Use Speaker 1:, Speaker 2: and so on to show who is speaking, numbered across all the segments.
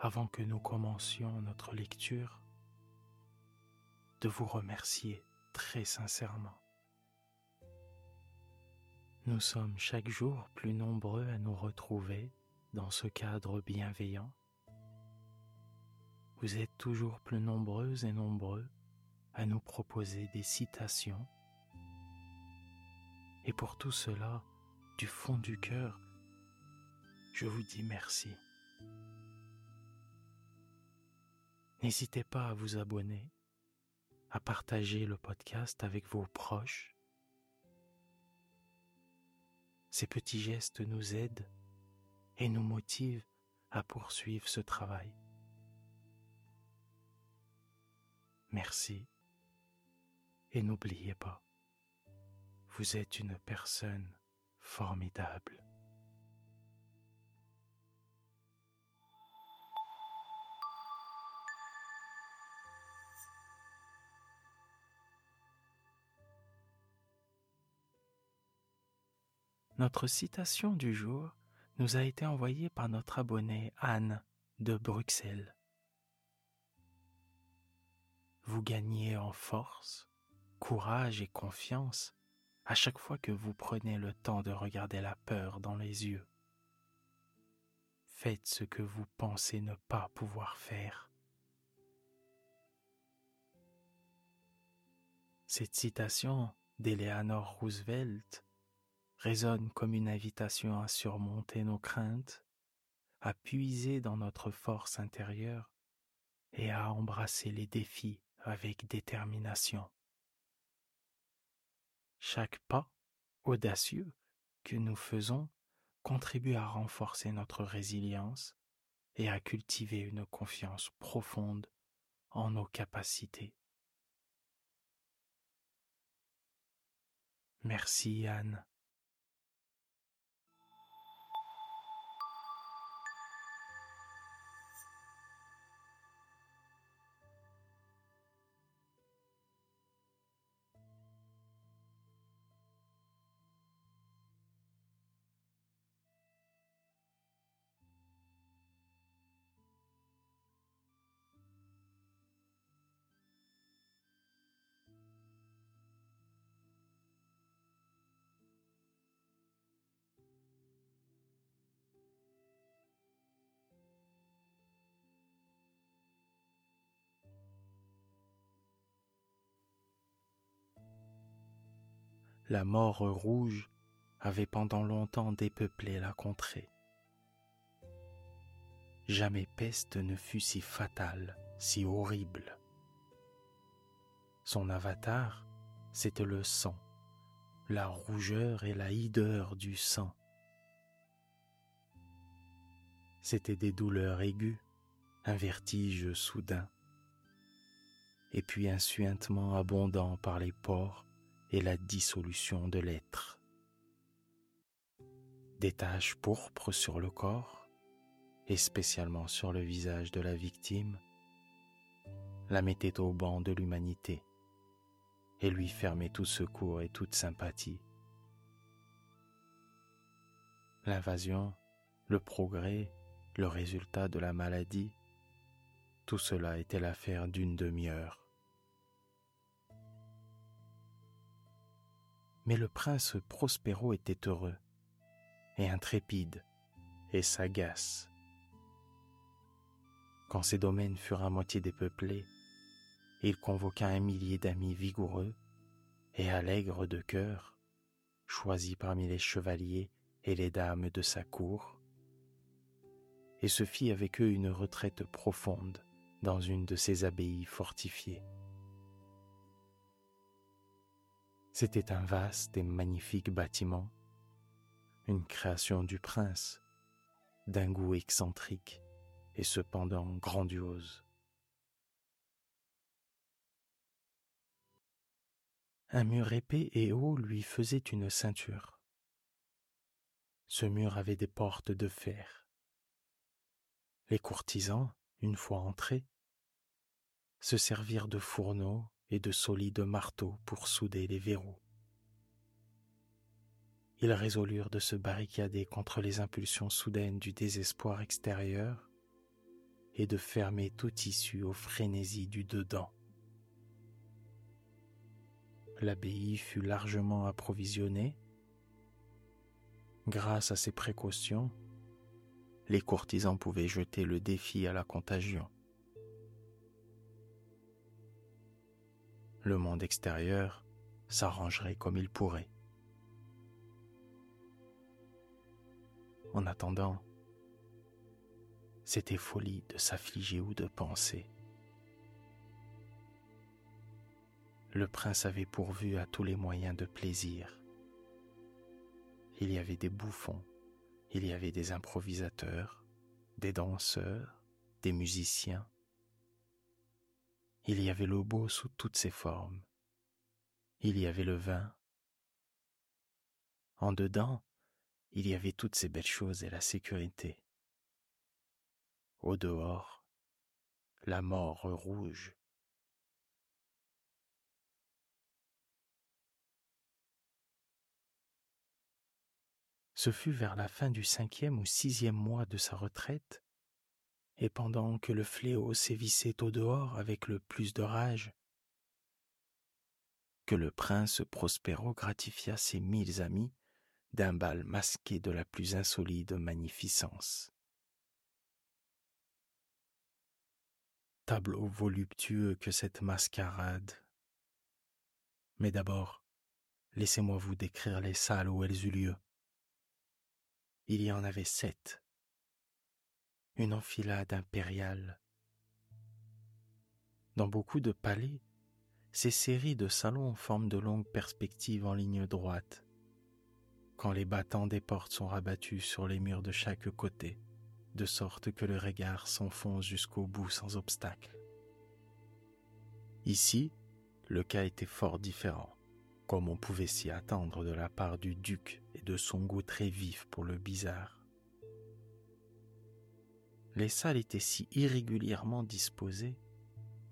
Speaker 1: avant que nous commencions notre lecture, de vous remercier très sincèrement. Nous sommes chaque jour plus nombreux à nous retrouver dans ce cadre bienveillant. Vous êtes toujours plus nombreuses et nombreux à nous proposer des citations. Et pour tout cela, du fond du cœur, je vous dis merci. N'hésitez pas à vous abonner, à partager le podcast avec vos proches. Ces petits gestes nous aident et nous motivent à poursuivre ce travail. Merci et n'oubliez pas, vous êtes une personne formidable. Notre citation du jour nous a été envoyée par notre abonnée Anne de Bruxelles. Vous gagnez en force, courage et confiance à chaque fois que vous prenez le temps de regarder la peur dans les yeux. Faites ce que vous pensez ne pas pouvoir faire. Cette citation d'Eleanor Roosevelt résonne comme une invitation à surmonter nos craintes, à puiser dans notre force intérieure et à embrasser les défis avec détermination. Chaque pas audacieux que nous faisons contribue à renforcer notre résilience et à cultiver une confiance profonde en nos capacités. Merci Anne. La mort rouge avait pendant longtemps dépeuplé la contrée. Jamais peste ne fut si fatale, si horrible. Son avatar, c'était le sang, la rougeur et la hideur du sang. C'étaient des douleurs aiguës, un vertige soudain, et puis un suintement abondant par les pores et la dissolution de l'être. Des taches pourpres sur le corps, et spécialement sur le visage de la victime, la mettaient au banc de l'humanité et lui fermaient tout secours et toute sympathie. L'invasion, le progrès, le résultat de la maladie, tout cela était l'affaire d'une demi-heure. Mais le prince Prospero était heureux, et intrépide, et sagace. Quand ces domaines furent à moitié dépeuplés, il convoqua un millier d'amis vigoureux et allègres de cœur, choisis parmi les chevaliers et les dames de sa cour, et se fit avec eux une retraite profonde dans une de ses abbayes fortifiées. C'était un vaste et magnifique bâtiment, une création du prince, d'un goût excentrique et cependant grandiose. Un mur épais et haut lui faisait une ceinture. Ce mur avait des portes de fer. Les courtisans, une fois entrés, se servirent de fourneaux et de solides marteaux pour souder les verrous. Ils résolurent de se barricader contre les impulsions soudaines du désespoir extérieur et de fermer tout issue aux frénésies du dedans. L'abbaye fut largement approvisionnée. Grâce à ces précautions, les courtisans pouvaient jeter le défi à la contagion. Le monde extérieur s'arrangerait comme il pourrait. En attendant, c'était folie de s'affliger ou de penser. Le prince avait pourvu à tous les moyens de plaisir. Il y avait des bouffons, il y avait des improvisateurs, des danseurs, des musiciens. Il y avait le beau sous toutes ses formes. Il y avait le vin. En dedans, il y avait toutes ces belles choses et la sécurité. Au dehors, la mort rouge. Ce fut vers la fin du cinquième ou sixième mois de sa retraite, et pendant que le fléau sévissait au dehors avec le plus de rage, que le prince Prospero gratifia ses mille amis d'un bal masqué de la plus insolide magnificence. Tableau voluptueux que cette mascarade. Mais d'abord, laissez-moi vous décrire les salles où elles eurent lieu. Il y en avait sept. Une enfilade impériale. Dans beaucoup de palais, ces séries de salons forment de longues perspectives en ligne droite, quand les battants des portes sont rabattus sur les murs de chaque côté, de sorte que le regard s'enfonce jusqu'au bout sans obstacle. Ici, le cas était fort différent comme on pouvait s'y attendre de la part du duc et de son goût très vif pour le bizarre. Les salles étaient si irrégulièrement disposées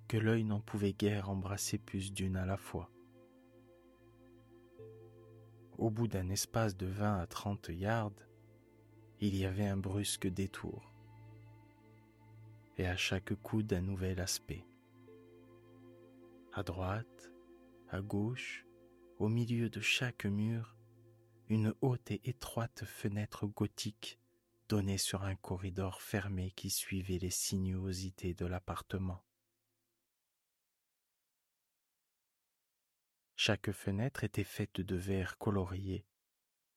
Speaker 1: que l'œil n'en pouvait guère embrasser plus d'une à la fois. Au bout d'un espace de vingt à trente yards, il y avait un brusque détour, et à chaque coup d'un nouvel aspect. À droite, à gauche, au milieu de chaque mur, une haute et étroite fenêtre gothique donnait sur un corridor fermé qui suivait les sinuosités de l'appartement. Chaque fenêtre était faite de verre colorié,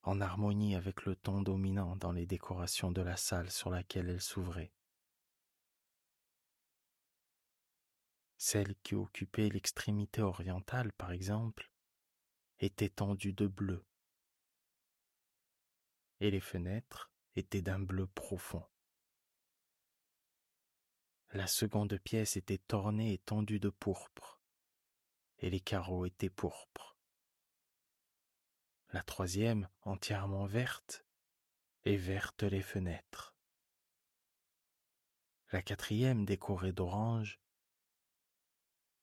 Speaker 1: en harmonie avec le ton dominant dans les décorations de la salle sur laquelle elle s'ouvrait. Celle qui occupait l'extrémité orientale, par exemple, était tendue de bleu, et les fenêtres étaient d'un bleu profond. La seconde pièce était ornée et tendue de pourpre, et les carreaux étaient pourpres. La troisième, entièrement verte, et verte les fenêtres. La quatrième, décorée d'orange,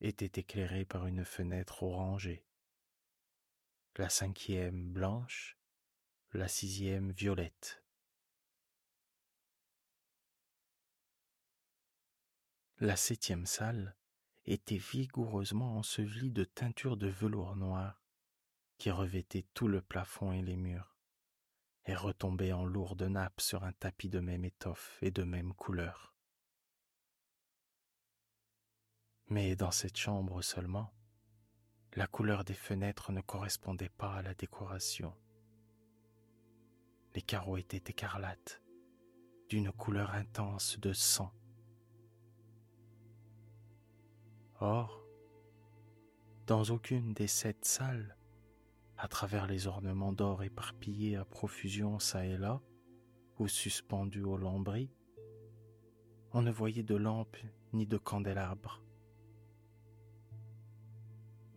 Speaker 1: était éclairée par une fenêtre orangée la cinquième blanche, la sixième violette. La septième salle était vigoureusement ensevelie de teintures de velours noir qui revêtaient tout le plafond et les murs, et retombaient en lourdes nappes sur un tapis de même étoffe et de même couleur. Mais dans cette chambre seulement, la couleur des fenêtres ne correspondait pas à la décoration. Les carreaux étaient écarlates, d'une couleur intense de sang. Or, dans aucune des sept salles, à travers les ornements d'or éparpillés à profusion çà et là, ou suspendus au lambris, on ne voyait de lampe ni de candélabre.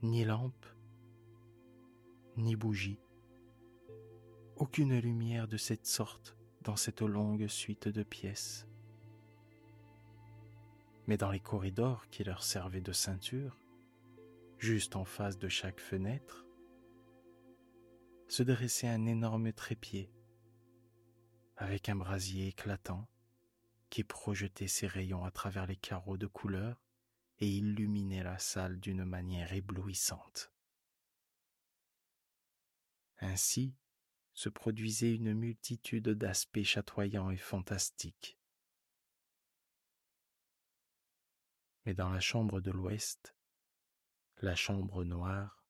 Speaker 1: Ni lampe, ni bougie. Aucune lumière de cette sorte dans cette longue suite de pièces. Mais dans les corridors qui leur servaient de ceinture, juste en face de chaque fenêtre, se dressait un énorme trépied avec un brasier éclatant qui projetait ses rayons à travers les carreaux de couleur et illuminait la salle d'une manière éblouissante. Ainsi se produisait une multitude d'aspects chatoyants et fantastiques. Mais dans la chambre de l'ouest, la chambre noire,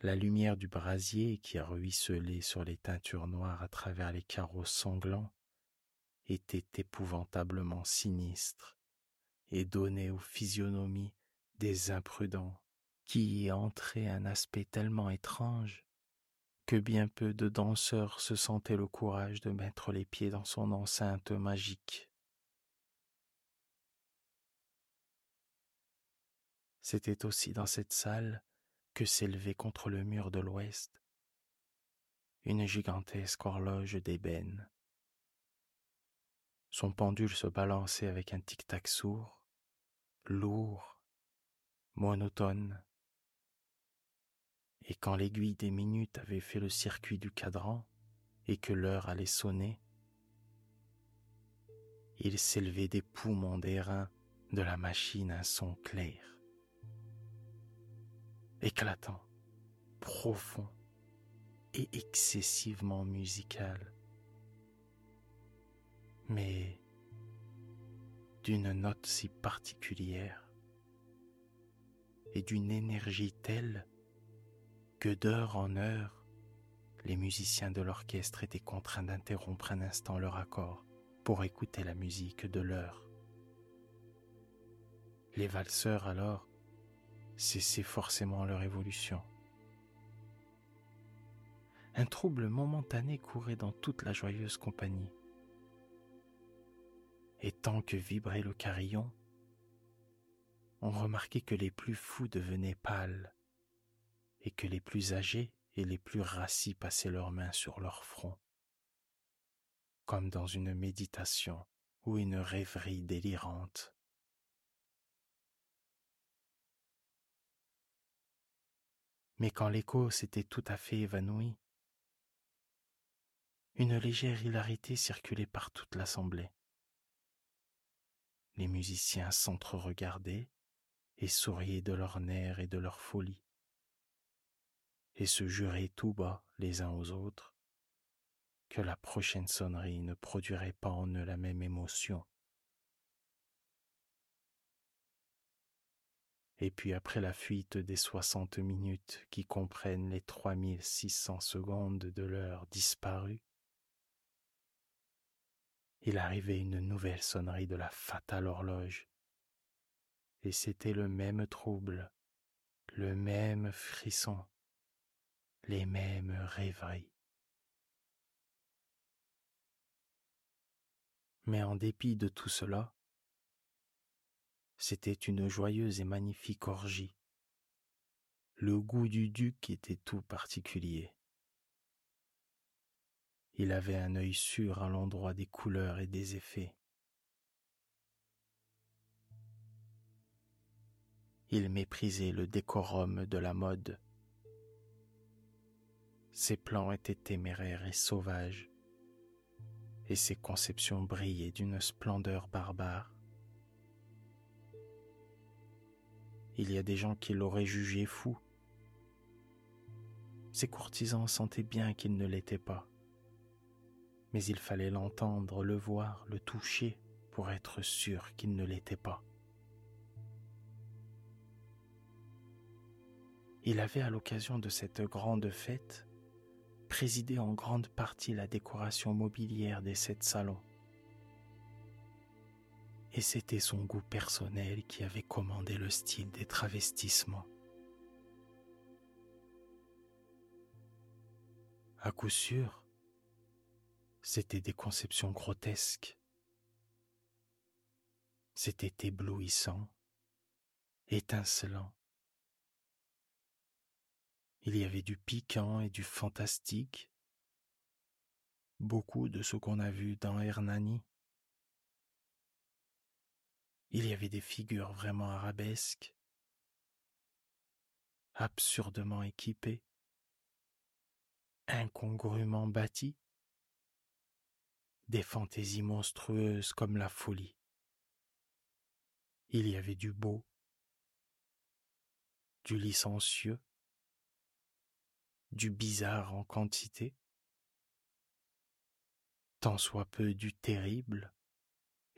Speaker 1: la lumière du brasier qui ruisselait sur les teintures noires à travers les carreaux sanglants était épouvantablement sinistre et donnait aux physionomies des imprudents qui y entraient un aspect tellement étrange que bien peu de danseurs se sentaient le courage de mettre les pieds dans son enceinte magique. C'était aussi dans cette salle que s'élevait contre le mur de l'ouest une gigantesque horloge d'ébène. Son pendule se balançait avec un tic-tac sourd, lourd, monotone. Et quand l'aiguille des minutes avait fait le circuit du cadran et que l'heure allait sonner, il s'élevait des poumons d'airain de la machine un son clair éclatant, profond et excessivement musical, mais d'une note si particulière et d'une énergie telle que d'heure en heure, les musiciens de l'orchestre étaient contraints d'interrompre un instant leur accord pour écouter la musique de l'heure. Les valseurs alors cesser forcément leur évolution. Un trouble momentané courait dans toute la joyeuse compagnie. Et tant que vibrait le carillon, on remarquait que les plus fous devenaient pâles et que les plus âgés et les plus rassis passaient leurs mains sur leur front, comme dans une méditation ou une rêverie délirante. Mais quand l'écho s'était tout à fait évanoui, une légère hilarité circulait par toute l'assemblée. Les musiciens s'entre-regardaient et souriaient de leur nerfs et de leur folie, et se juraient tout bas les uns aux autres que la prochaine sonnerie ne produirait pas en eux la même émotion Et puis après la fuite des soixante minutes qui comprennent les trois mille six cents secondes de l'heure disparue, il arrivait une nouvelle sonnerie de la fatale horloge. Et c'était le même trouble, le même frisson, les mêmes rêveries. Mais en dépit de tout cela, c'était une joyeuse et magnifique orgie. Le goût du duc était tout particulier. Il avait un œil sûr à l'endroit des couleurs et des effets. Il méprisait le décorum de la mode. Ses plans étaient téméraires et sauvages, et ses conceptions brillaient d'une splendeur barbare. Il y a des gens qui l'auraient jugé fou. Ses courtisans sentaient bien qu'il ne l'était pas. Mais il fallait l'entendre, le voir, le toucher pour être sûr qu'il ne l'était pas. Il avait à l'occasion de cette grande fête présidé en grande partie la décoration mobilière des sept salons. Et c'était son goût personnel qui avait commandé le style des travestissements. À coup sûr, c'était des conceptions grotesques. C'était éblouissant, étincelant. Il y avait du piquant et du fantastique, beaucoup de ce qu'on a vu dans Hernani. Il y avait des figures vraiment arabesques, absurdement équipées, incongrument bâties, des fantaisies monstrueuses comme la folie. Il y avait du beau, du licencieux, du bizarre en quantité, tant soit peu du terrible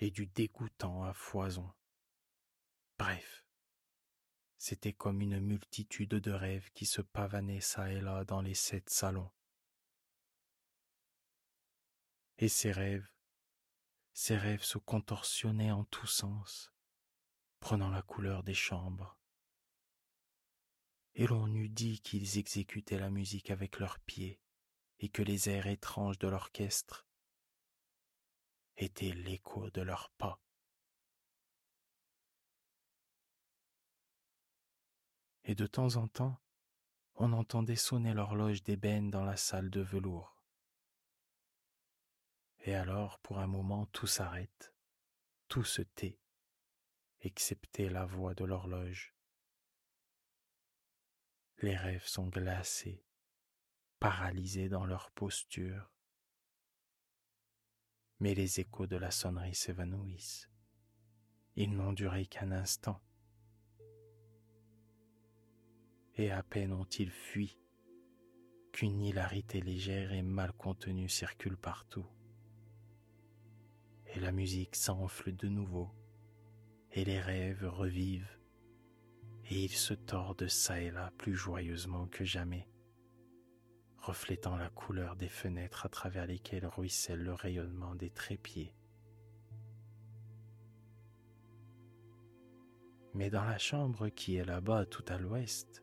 Speaker 1: et du dégoûtant à foison. Bref, c'était comme une multitude de rêves qui se pavanaient çà et là dans les sept salons. Et ces rêves, ces rêves se contorsionnaient en tous sens, prenant la couleur des chambres, et l'on eût dit qu'ils exécutaient la musique avec leurs pieds, et que les airs étranges de l'orchestre étaient l'écho de leurs pas. Et de temps en temps, on entendait sonner l'horloge d'ébène dans la salle de velours. Et alors, pour un moment, tout s'arrête, tout se tait, excepté la voix de l'horloge les rêves sont glacés, paralysés dans leur posture. Mais les échos de la sonnerie s'évanouissent. Ils n'ont duré qu'un instant. Et à peine ont-ils fui qu'une hilarité légère et mal contenue circule partout. Et la musique s'enfle de nouveau, et les rêves revivent et il se tordent çà et là plus joyeusement que jamais, reflétant la couleur des fenêtres à travers lesquelles ruisselle le rayonnement des trépieds. Mais dans la chambre qui est là-bas tout à l'ouest,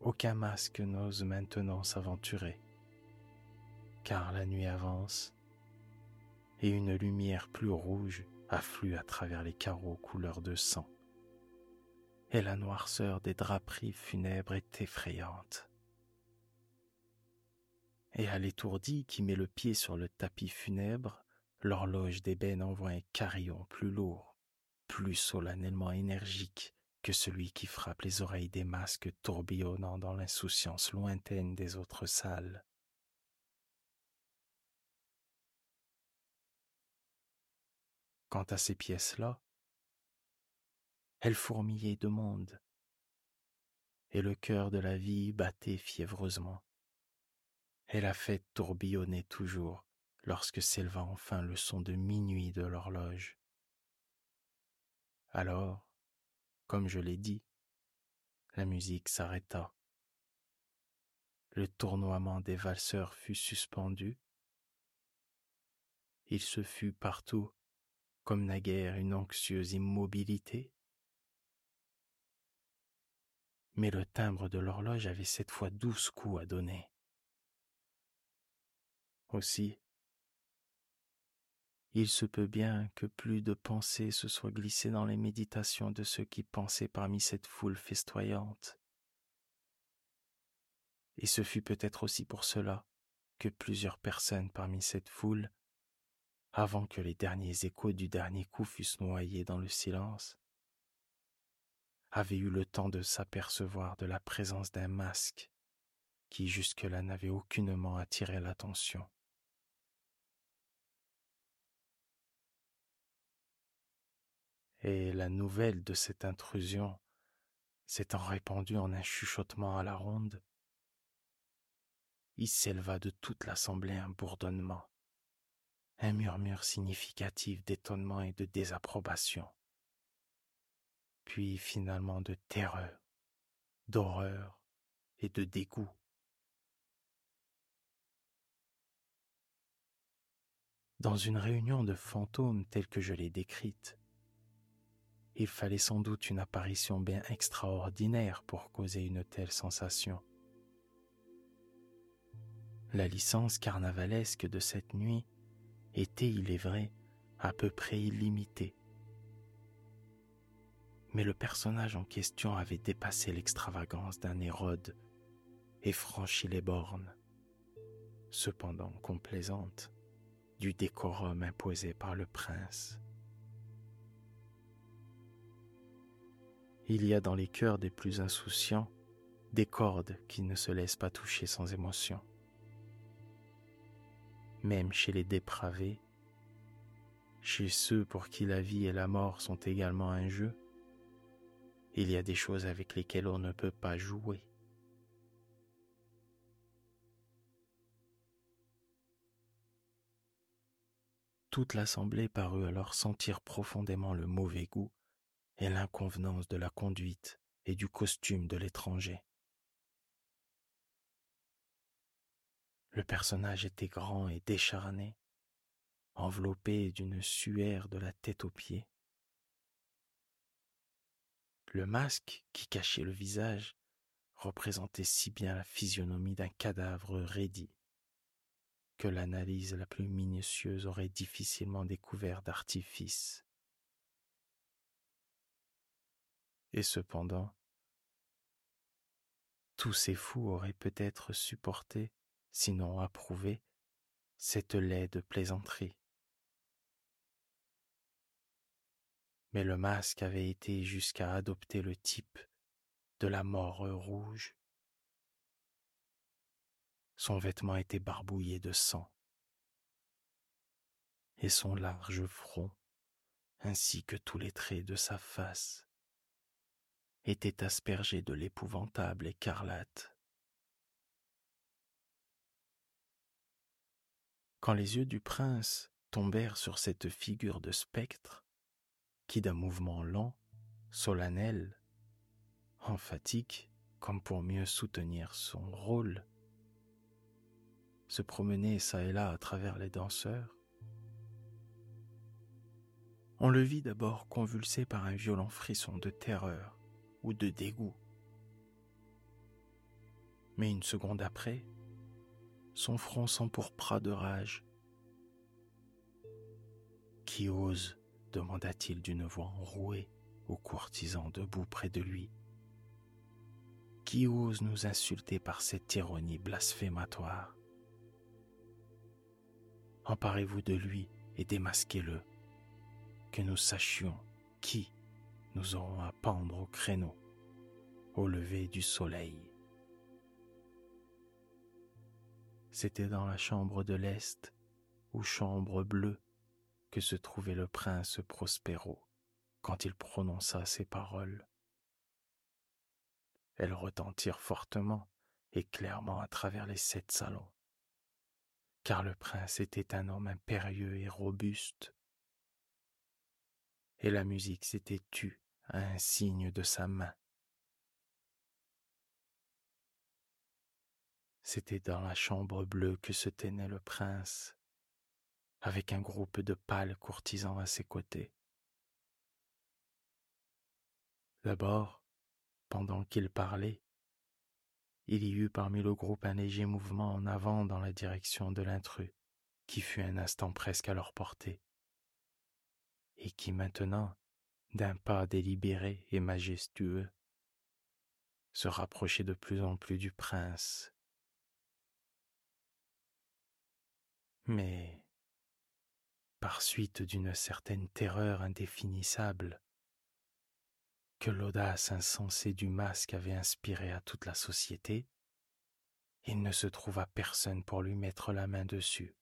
Speaker 1: aucun masque n'ose maintenant s'aventurer, car la nuit avance et une lumière plus rouge afflue à travers les carreaux couleur de sang et la noirceur des draperies funèbres est effrayante. Et à l'étourdi qui met le pied sur le tapis funèbre, l'horloge d'ébène envoie un carillon plus lourd, plus solennellement énergique que celui qui frappe les oreilles des masques tourbillonnant dans l'insouciance lointaine des autres salles. Quant à ces pièces-là, elle fourmillait de monde, et le cœur de la vie battait fiévreusement. Et la fête tourbillonnait toujours lorsque s'éleva enfin le son de minuit de l'horloge. Alors, comme je l'ai dit, la musique s'arrêta. Le tournoiement des valseurs fut suspendu. Il se fut partout, comme naguère, une anxieuse immobilité. mais le timbre de l'horloge avait cette fois douze coups à donner. Aussi, il se peut bien que plus de pensées se soient glissées dans les méditations de ceux qui pensaient parmi cette foule festoyante. Et ce fut peut-être aussi pour cela que plusieurs personnes parmi cette foule, avant que les derniers échos du dernier coup fussent noyés dans le silence, avait eu le temps de s'apercevoir de la présence d'un masque qui jusque-là n'avait aucunement attiré l'attention. Et la nouvelle de cette intrusion s'étant répandue en un chuchotement à la ronde, il s'éleva de toute l'assemblée un bourdonnement, un murmure significatif d'étonnement et de désapprobation puis finalement de terreur d'horreur et de dégoût. Dans une réunion de fantômes telle que je l'ai décrite, il fallait sans doute une apparition bien extraordinaire pour causer une telle sensation. La licence carnavalesque de cette nuit était, il est vrai, à peu près illimitée. Mais le personnage en question avait dépassé l'extravagance d'un Hérode et franchi les bornes, cependant complaisantes, du décorum imposé par le prince. Il y a dans les cœurs des plus insouciants des cordes qui ne se laissent pas toucher sans émotion. Même chez les dépravés, chez ceux pour qui la vie et la mort sont également un jeu, il y a des choses avec lesquelles on ne peut pas jouer. Toute l'assemblée parut alors sentir profondément le mauvais goût et l'inconvenance de la conduite et du costume de l'étranger. Le personnage était grand et décharné, enveloppé d'une suaire de la tête aux pieds. Le masque qui cachait le visage représentait si bien la physionomie d'un cadavre raidi que l'analyse la plus minutieuse aurait difficilement découvert d'artifice. Et cependant, tous ces fous auraient peut-être supporté, sinon approuvé, cette laide plaisanterie. Mais le masque avait été jusqu'à adopter le type de la mort rouge. Son vêtement était barbouillé de sang, et son large front, ainsi que tous les traits de sa face, était aspergé de l'épouvantable écarlate. Quand les yeux du prince tombèrent sur cette figure de spectre, qui d'un mouvement lent, solennel, emphatique, comme pour mieux soutenir son rôle, se promenait çà et là à travers les danseurs, on le vit d'abord convulsé par un violent frisson de terreur, ou de dégoût. Mais une seconde après, son front s'empourpra de rage. Qui ose? demanda-t-il d'une voix enrouée aux courtisans debout près de lui. Qui ose nous insulter par cette ironie blasphématoire? Emparez-vous de lui et démasquez-le, que nous sachions qui nous aurons à pendre au créneau au lever du soleil. C'était dans la chambre de l'Est, ou chambre bleue, que se trouvait le prince Prospero quand il prononça ces paroles. Elles retentirent fortement et clairement à travers les sept salons, car le prince était un homme impérieux et robuste, et la musique s'était tue un signe de sa main. C'était dans la chambre bleue que se tenait le prince, avec un groupe de pâles courtisans à ses côtés. D'abord, pendant qu'il parlait, il y eut parmi le groupe un léger mouvement en avant dans la direction de l'intrus, qui fut un instant presque à leur portée, et qui maintenant, d'un pas délibéré et majestueux, se rapprochait de plus en plus du prince. Mais, par suite d'une certaine terreur indéfinissable, que l'audace insensée du masque avait inspiré à toute la société, il ne se trouva personne pour lui mettre la main dessus,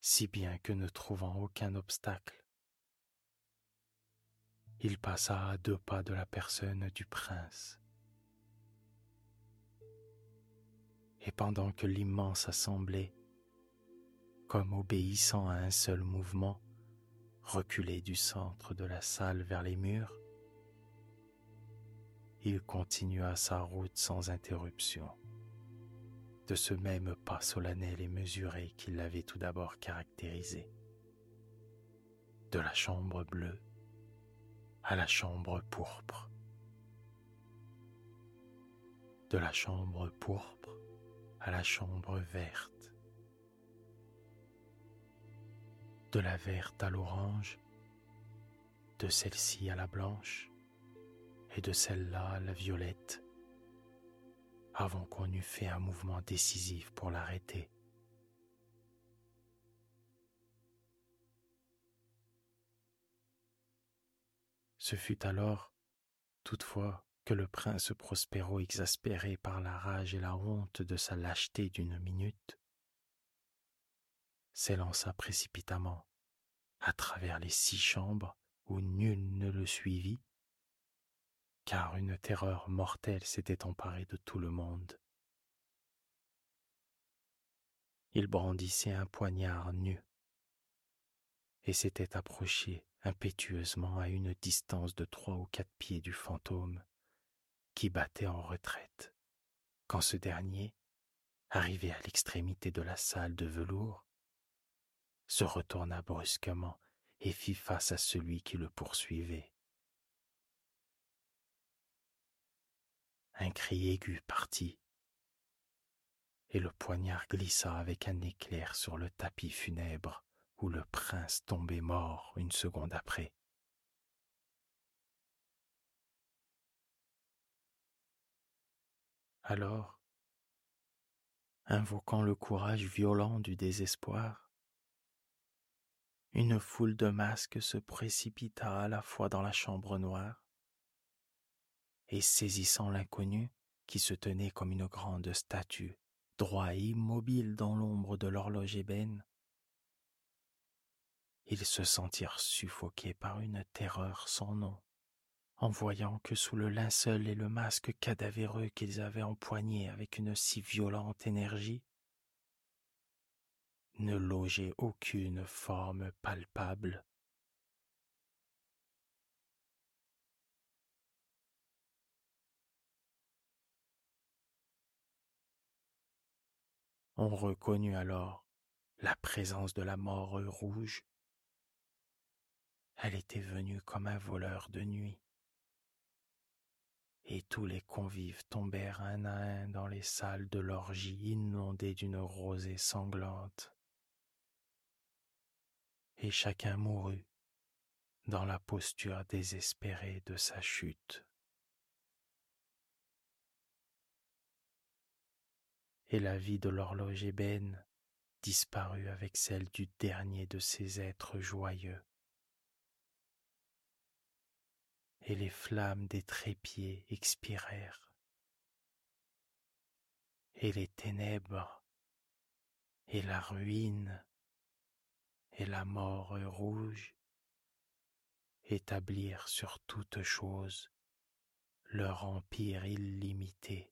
Speaker 1: si bien que ne trouvant aucun obstacle, il passa à deux pas de la personne du prince. Et pendant que l'immense assemblée, comme obéissant à un seul mouvement, reculait du centre de la salle vers les murs, il continua sa route sans interruption, de ce même pas solennel et mesuré qui l'avait tout d'abord caractérisé. De la chambre bleue à la chambre pourpre. De la chambre pourpre à la chambre verte. De la verte à l'orange, de celle-ci à la blanche et de celle-là à la violette, avant qu'on eût fait un mouvement décisif pour l'arrêter. Ce fut alors, toutefois, que le prince Prospero, exaspéré par la rage et la honte de sa lâcheté d'une minute, s'élança précipitamment à travers les six chambres où nul ne le suivit, car une terreur mortelle s'était emparée de tout le monde. Il brandissait un poignard nu et s'était approché impétueusement à une distance de trois ou quatre pieds du fantôme qui battait en retraite, quand ce dernier, arrivé à l'extrémité de la salle de velours, se retourna brusquement et fit face à celui qui le poursuivait. Un cri aigu partit, et le poignard glissa avec un éclair sur le tapis funèbre où le prince tombait mort une seconde après. Alors, invoquant le courage violent du désespoir, une foule de masques se précipita à la fois dans la chambre noire et saisissant l'inconnu qui se tenait comme une grande statue, droit et immobile dans l'ombre de l'horloge ébène, ils se sentirent suffoqués par une terreur sans nom, en voyant que sous le linceul et le masque cadavéreux qu'ils avaient empoigné avec une si violente énergie, ne logeait aucune forme palpable. On reconnut alors la présence de la mort rouge elle était venue comme un voleur de nuit. Et tous les convives tombèrent un à un dans les salles de l'orgie inondées d'une rosée sanglante. Et chacun mourut dans la posture désespérée de sa chute. Et la vie de l'horloge ébène disparut avec celle du dernier de ces êtres joyeux et les flammes des trépieds expirèrent, et les ténèbres, et la ruine, et la mort rouge établirent sur toute chose leur empire illimité.